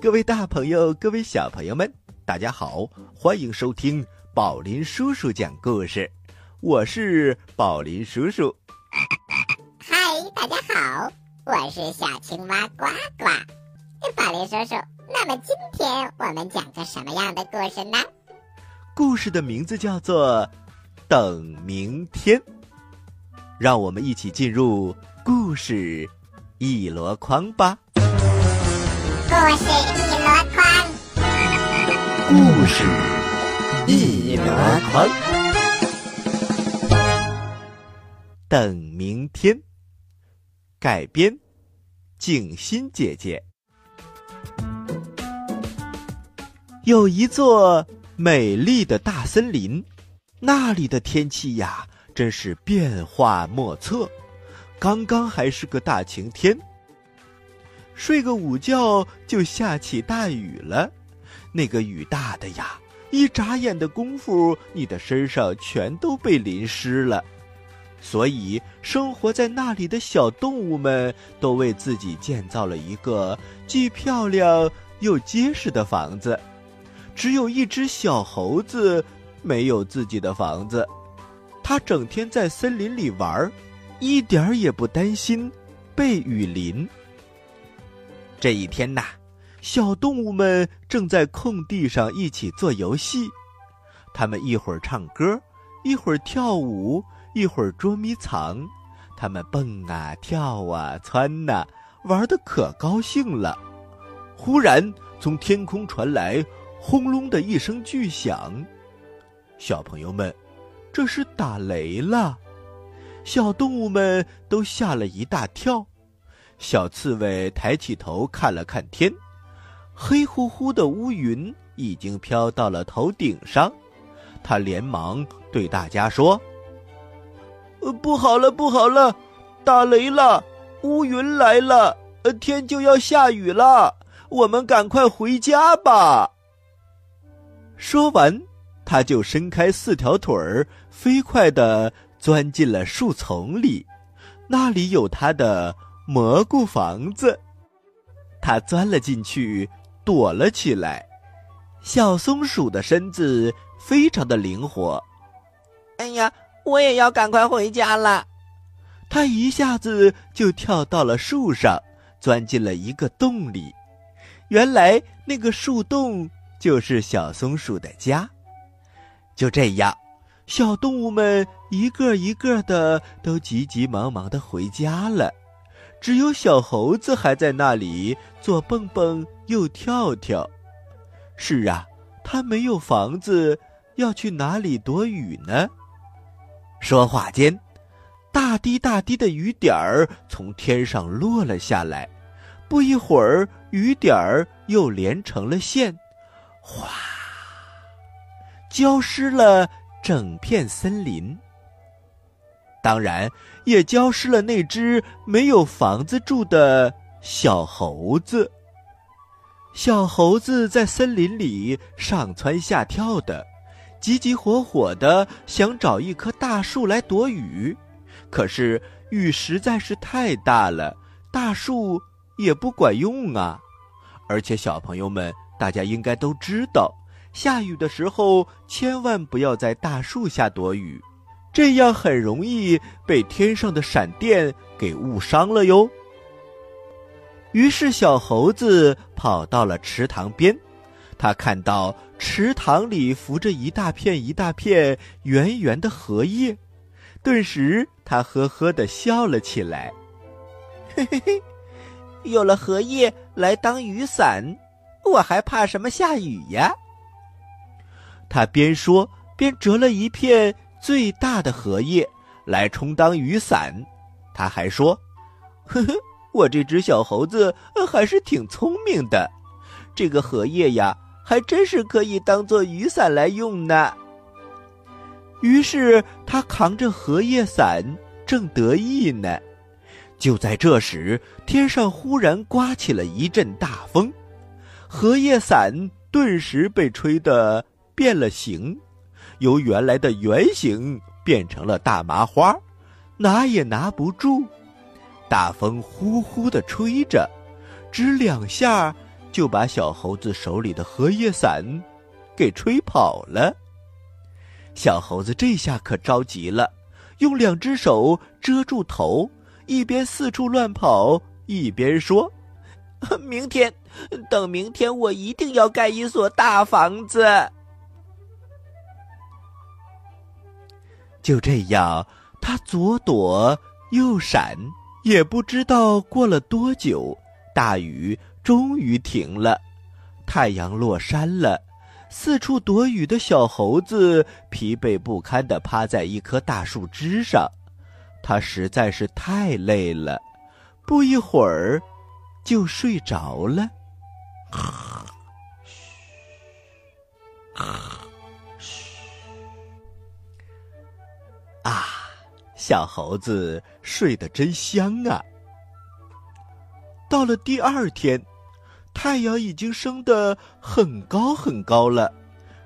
嗨，各位大朋友，各位小朋友们，大家好，欢迎收听宝林叔叔讲故事。我是宝林叔叔。嗨，大家好，我是小青蛙呱呱。宝林叔叔，那么今天我们讲个什么样的故事呢？故事的名字叫做《等明天》。让我们一起进入故事一箩筐吧。故事一箩筐，故事一箩筐。等明天，改编，静心姐姐。有一座美丽的大森林，那里的天气呀，真是变化莫测。刚刚还是个大晴天。睡个午觉就下起大雨了，那个雨大的呀，一眨眼的功夫，你的身上全都被淋湿了。所以，生活在那里的小动物们都为自己建造了一个既漂亮又结实的房子。只有一只小猴子没有自己的房子，它整天在森林里玩，一点儿也不担心被雨淋。这一天呐，小动物们正在空地上一起做游戏，他们一会儿唱歌，一会儿跳舞，一会儿捉迷藏，他们蹦啊跳啊窜呐，玩的可高兴了。忽然，从天空传来轰隆的一声巨响，小朋友们，这是打雷了！小动物们都吓了一大跳。小刺猬抬起头看了看天，黑乎乎的乌云已经飘到了头顶上。他连忙对大家说：“呃，不好了，不好了，打雷了，乌云来了，呃，天就要下雨了，我们赶快回家吧。”说完，他就伸开四条腿儿，飞快地钻进了树丛里，那里有他的。蘑菇房子，它钻了进去，躲了起来。小松鼠的身子非常的灵活。哎呀，我也要赶快回家了。它一下子就跳到了树上，钻进了一个洞里。原来那个树洞就是小松鼠的家。就这样，小动物们一个一个的都急急忙忙的回家了。只有小猴子还在那里左蹦蹦右跳跳。是啊，它没有房子，要去哪里躲雨呢？说话间，大滴大滴的雨点儿从天上落了下来。不一会儿，雨点儿又连成了线，哗，浇湿了整片森林。当然，也浇湿了那只没有房子住的小猴子。小猴子在森林里上蹿下跳的，急急火火的想找一棵大树来躲雨，可是雨实在是太大了，大树也不管用啊。而且，小朋友们，大家应该都知道，下雨的时候千万不要在大树下躲雨。这样很容易被天上的闪电给误伤了哟。于是小猴子跑到了池塘边，他看到池塘里浮着一大片一大片圆圆的荷叶，顿时他呵呵的笑了起来。嘿嘿嘿，有了荷叶来当雨伞，我还怕什么下雨呀？他边说边折了一片。最大的荷叶来充当雨伞，他还说：“呵呵，我这只小猴子还是挺聪明的，这个荷叶呀，还真是可以当做雨伞来用呢。”于是他扛着荷叶伞正得意呢，就在这时，天上忽然刮起了一阵大风，荷叶伞顿时被吹得变了形。由原来的圆形变成了大麻花，拿也拿不住。大风呼呼的吹着，只两下就把小猴子手里的荷叶伞给吹跑了。小猴子这下可着急了，用两只手遮住头，一边四处乱跑，一边说：“明天，等明天，我一定要盖一所大房子。”就这样，他左躲右闪，也不知道过了多久，大雨终于停了，太阳落山了。四处躲雨的小猴子疲惫不堪地趴在一棵大树枝上，它实在是太累了，不一会儿就睡着了。啊，小猴子睡得真香啊！到了第二天。太阳已经升得很高很高了，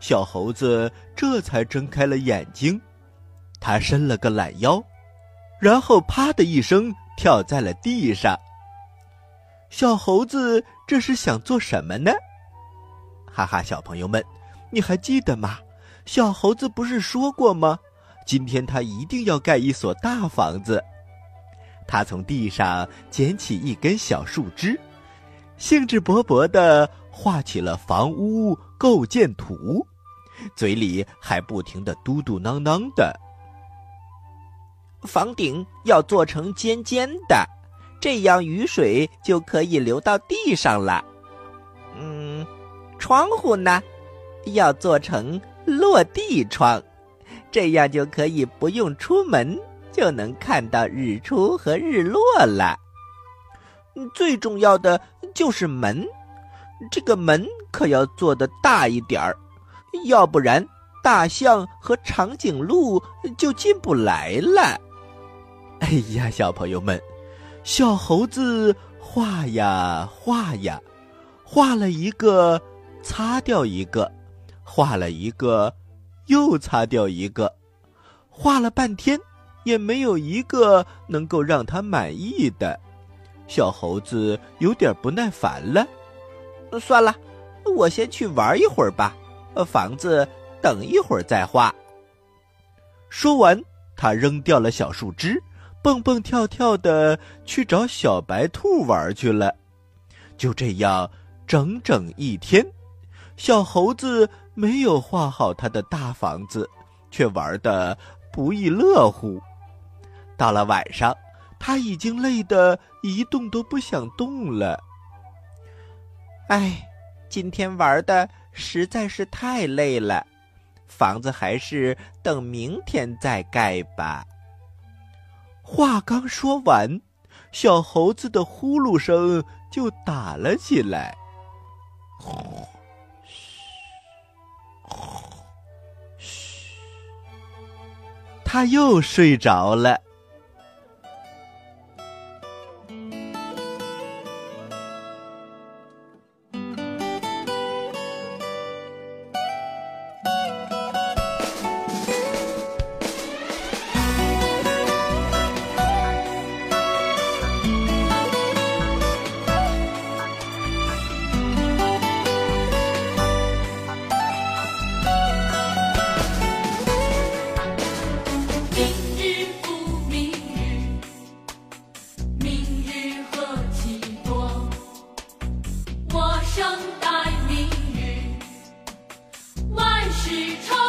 小猴子这才睁开了眼睛。他伸了个懒腰，然后啪的一声跳在了地上。小猴子这是想做什么呢？哈哈，小朋友们，你还记得吗？小猴子不是说过吗？今天他一定要盖一所大房子。他从地上捡起一根小树枝。兴致勃勃地画起了房屋构建图，嘴里还不停的嘟嘟囔囔的。房顶要做成尖尖的，这样雨水就可以流到地上了。嗯，窗户呢，要做成落地窗，这样就可以不用出门就能看到日出和日落了。最重要的就是门，这个门可要做的大一点儿，要不然大象和长颈鹿就进不来了。哎呀，小朋友们，小猴子画呀画呀，画了一个，擦掉一个，画了一个，又擦掉一个，画了半天，也没有一个能够让他满意的。小猴子有点不耐烦了，算了，我先去玩一会儿吧。房子等一会儿再画。说完，他扔掉了小树枝，蹦蹦跳跳的去找小白兔玩去了。就这样，整整一天，小猴子没有画好他的大房子，却玩的不亦乐乎。到了晚上。他已经累得一动都不想动了。唉，今天玩的实在是太累了，房子还是等明天再盖吧。话刚说完，小猴子的呼噜声就打了起来。他又睡着了。是愁。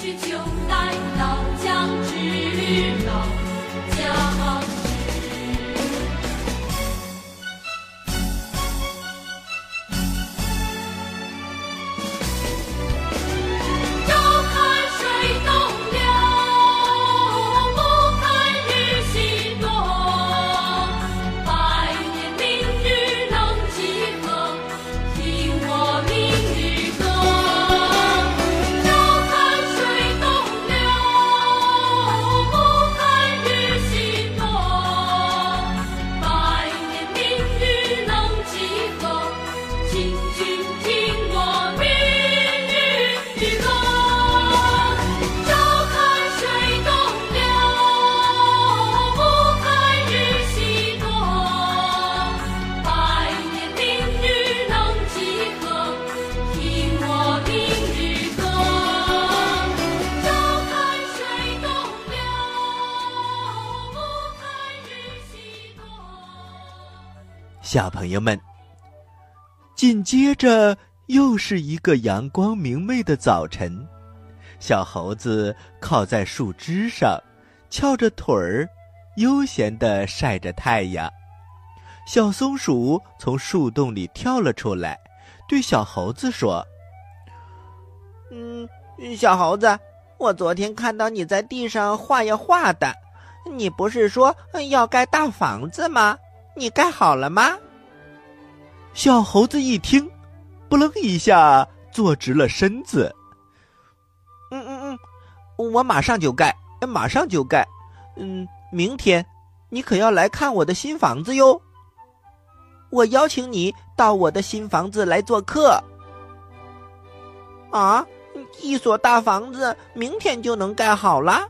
去救小朋友们，紧接着又是一个阳光明媚的早晨，小猴子靠在树枝上，翘着腿儿，悠闲地晒着太阳。小松鼠从树洞里跳了出来，对小猴子说：“嗯，小猴子，我昨天看到你在地上画呀画的，你不是说要盖大房子吗？”你盖好了吗？小猴子一听，扑棱一下坐直了身子。嗯嗯嗯，我马上就盖，马上就盖。嗯，明天你可要来看我的新房子哟。我邀请你到我的新房子来做客。啊，一所大房子明天就能盖好了？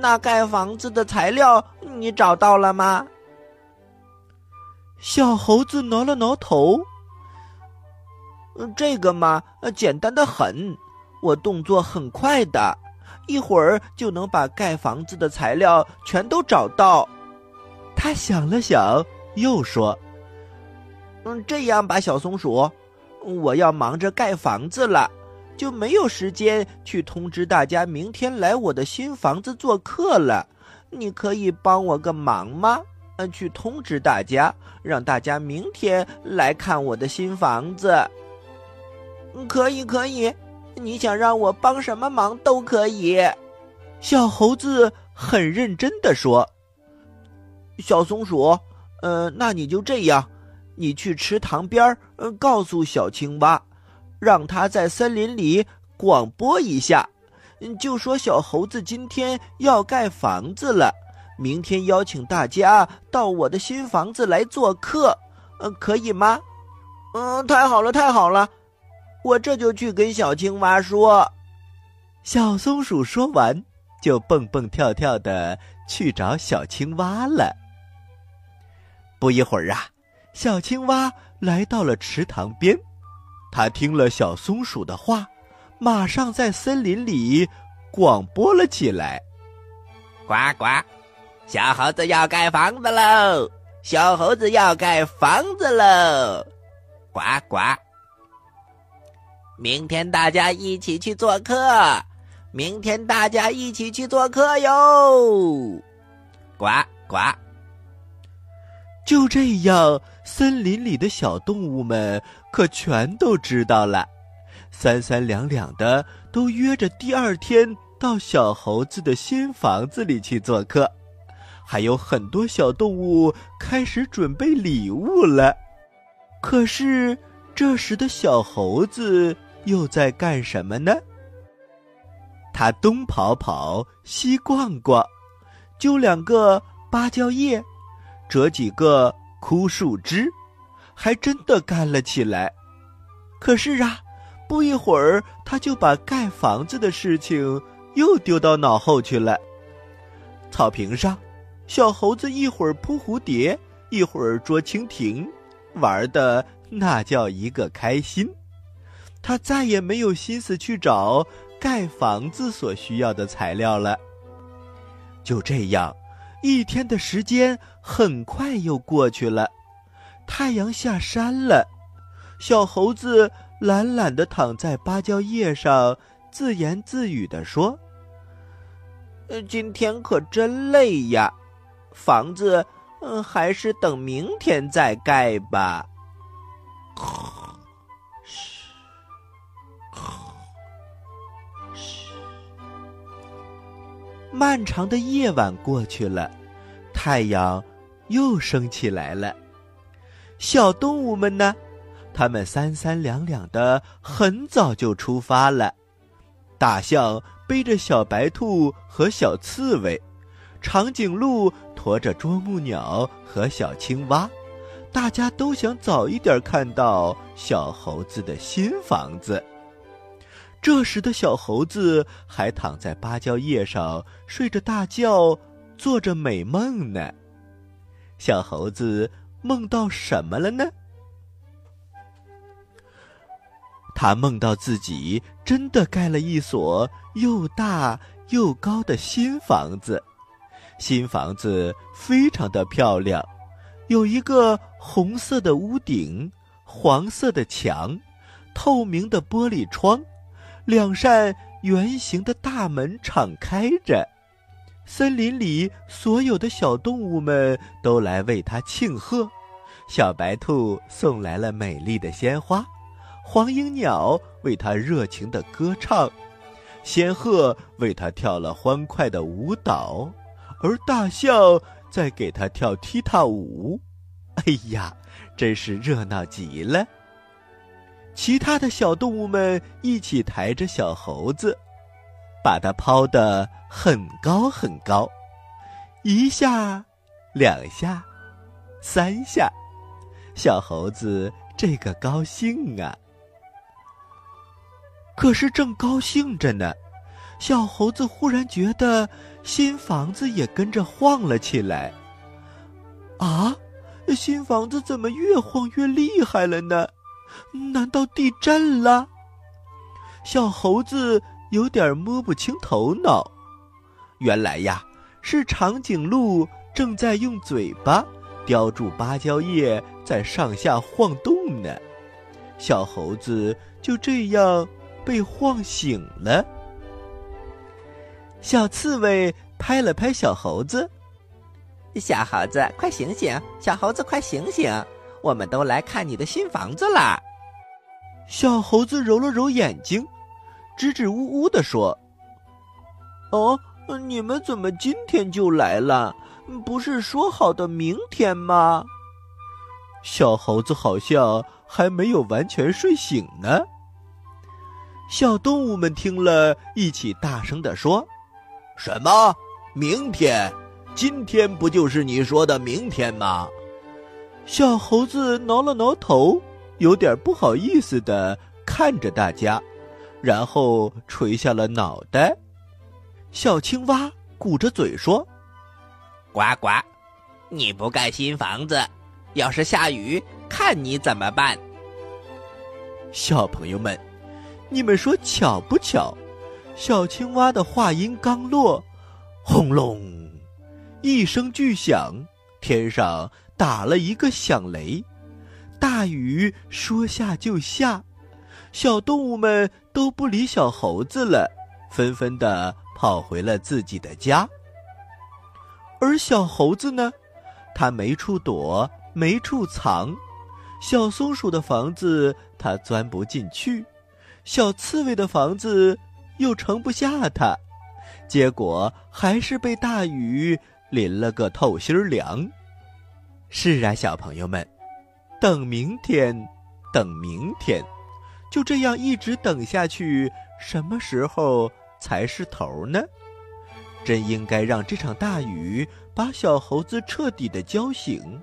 那盖房子的材料你找到了吗？小猴子挠了挠头，这个嘛，简单的很，我动作很快的，一会儿就能把盖房子的材料全都找到。他想了想，又说：“嗯，这样吧，小松鼠，我要忙着盖房子了，就没有时间去通知大家明天来我的新房子做客了。你可以帮我个忙吗？”嗯，去通知大家，让大家明天来看我的新房子。可以，可以，你想让我帮什么忙都可以。小猴子很认真的说：“小松鼠，呃，那你就这样，你去池塘边儿，告诉小青蛙，让他在森林里广播一下，就说小猴子今天要盖房子了。”明天邀请大家到我的新房子来做客，呃，可以吗？嗯，太好了，太好了，我这就去跟小青蛙说。小松鼠说完，就蹦蹦跳跳的去找小青蛙了。不一会儿啊，小青蛙来到了池塘边，它听了小松鼠的话，马上在森林里广播了起来：“呱呱。”小猴子要盖房子喽！小猴子要盖房子喽！呱呱！明天大家一起去做客，明天大家一起去做客哟！呱呱！就这样，森林里的小动物们可全都知道了，三三两两的都约着第二天到小猴子的新房子里去做客。还有很多小动物开始准备礼物了，可是这时的小猴子又在干什么呢？它东跑跑，西逛逛，揪两个芭蕉叶，折几个枯树枝，还真的干了起来。可是啊，不一会儿，他就把盖房子的事情又丢到脑后去了。草坪上。小猴子一会儿扑蝴蝶，一会儿捉蜻蜓，玩的那叫一个开心。他再也没有心思去找盖房子所需要的材料了。就这样，一天的时间很快又过去了，太阳下山了，小猴子懒懒的躺在芭蕉叶上，自言自语的说：“，今天可真累呀，房子，嗯，还是等明天再盖吧。”漫长的夜晚过去了，太阳又升起来了。小动物们呢？它们三三两两的，很早就出发了。大象背着小白兔和小刺猬，长颈鹿驮着啄木鸟和小青蛙。大家都想早一点看到小猴子的新房子。这时的小猴子还躺在芭蕉叶上睡着大觉，做着美梦呢。小猴子梦到什么了呢？他梦到自己真的盖了一所又大又高的新房子，新房子非常的漂亮，有一个红色的屋顶，黄色的墙，透明的玻璃窗。两扇圆形的大门敞开着，森林里所有的小动物们都来为他庆贺。小白兔送来了美丽的鲜花，黄莺鸟为他热情的歌唱，仙鹤为他跳了欢快的舞蹈，而大象在给他跳踢踏舞。哎呀，真是热闹极了！其他的小动物们一起抬着小猴子，把它抛得很高很高，一下，两下，三下，小猴子这个高兴啊！可是正高兴着呢，小猴子忽然觉得新房子也跟着晃了起来。啊，新房子怎么越晃越厉害了呢？难道地震了？小猴子有点摸不清头脑。原来呀，是长颈鹿正在用嘴巴叼住芭蕉叶，在上下晃动呢。小猴子就这样被晃醒了。小刺猬拍了拍小猴子：“小猴子，快醒醒！小猴子，快醒醒！我们都来看你的新房子啦！”小猴子揉了揉眼睛，支支吾吾的说：“哦，你们怎么今天就来了？不是说好的明天吗？”小猴子好像还没有完全睡醒呢。小动物们听了一起大声的说：“什么？明天？今天不就是你说的明天吗？”小猴子挠了挠头。有点不好意思的看着大家，然后垂下了脑袋。小青蛙鼓着嘴说：“呱呱，你不盖新房子，要是下雨，看你怎么办？”小朋友们，你们说巧不巧？小青蛙的话音刚落，轰隆，一声巨响，天上打了一个响雷。大雨说下就下，小动物们都不理小猴子了，纷纷的跑回了自己的家。而小猴子呢，它没处躲，没处藏。小松鼠的房子它钻不进去，小刺猬的房子又盛不下它，结果还是被大雨淋了个透心凉。是啊，小朋友们。等明天，等明天，就这样一直等下去，什么时候才是头呢？真应该让这场大雨把小猴子彻底的浇醒，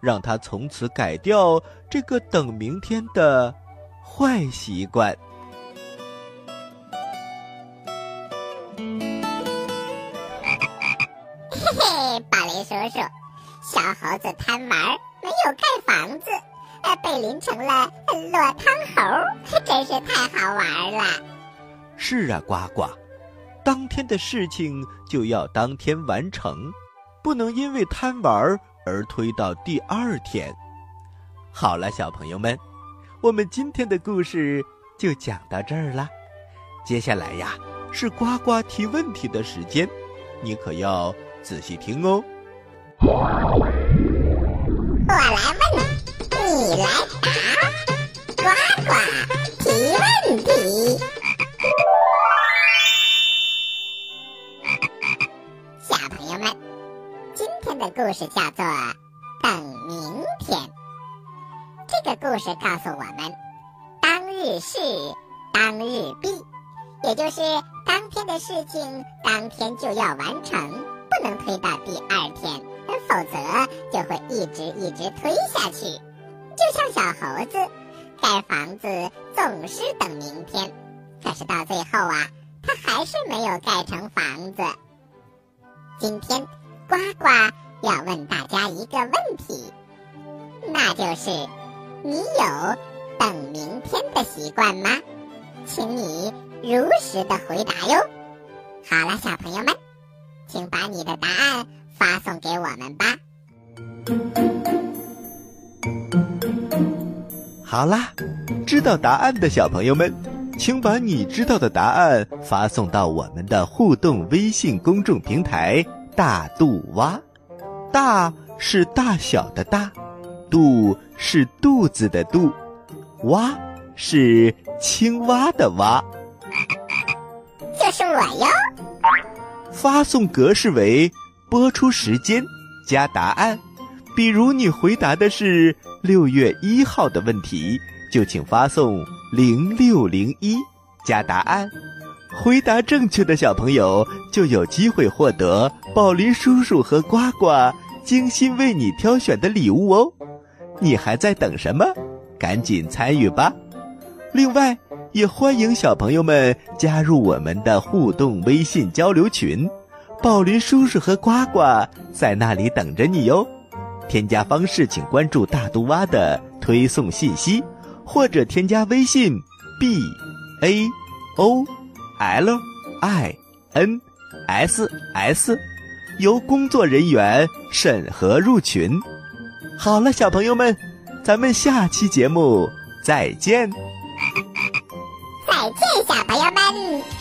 让他从此改掉这个等明天的坏习惯。宝林叔叔，小猴子贪玩。没有盖房子，呃，被淋成了落汤猴，真是太好玩了。是啊，呱呱，当天的事情就要当天完成，不能因为贪玩而推到第二天。好了，小朋友们，我们今天的故事就讲到这儿了。接下来呀，是呱呱提问题的时间，你可要仔细听哦。我来问，你来答，呱呱提问题。小朋友们，今天的故事叫做《等明天》。这个故事告诉我们，当日事当日毕，也就是当天的事情当天就要完成，不能推到第二天，否则就会一直一直推下去。就像小猴子盖房子总是等明天，可是到最后啊，他还是没有盖成房子。今天呱呱要问大家一个问题，那就是你有等明天的习惯吗？请你如实的回答哟。好了，小朋友们，请把你的答案发送给我们吧。好啦，知道答案的小朋友们，请把你知道的答案发送到我们的互动微信公众平台“大肚蛙”。大是大小的大，肚是肚子的肚，蛙是青蛙的蛙。就是我哟。发送格式为播出时间加答案。比如你回答的是六月一号的问题，就请发送零六零一加答案。回答正确的小朋友就有机会获得宝林叔叔和呱呱精心为你挑选的礼物哦。你还在等什么？赶紧参与吧！另外，也欢迎小朋友们加入我们的互动微信交流群，宝林叔叔和呱呱在那里等着你哟。添加方式，请关注大肚蛙的推送信息，或者添加微信 b a o l i n s s，由工作人员审核入群。好了，小朋友们，咱们下期节目再见。再见，小朋友们。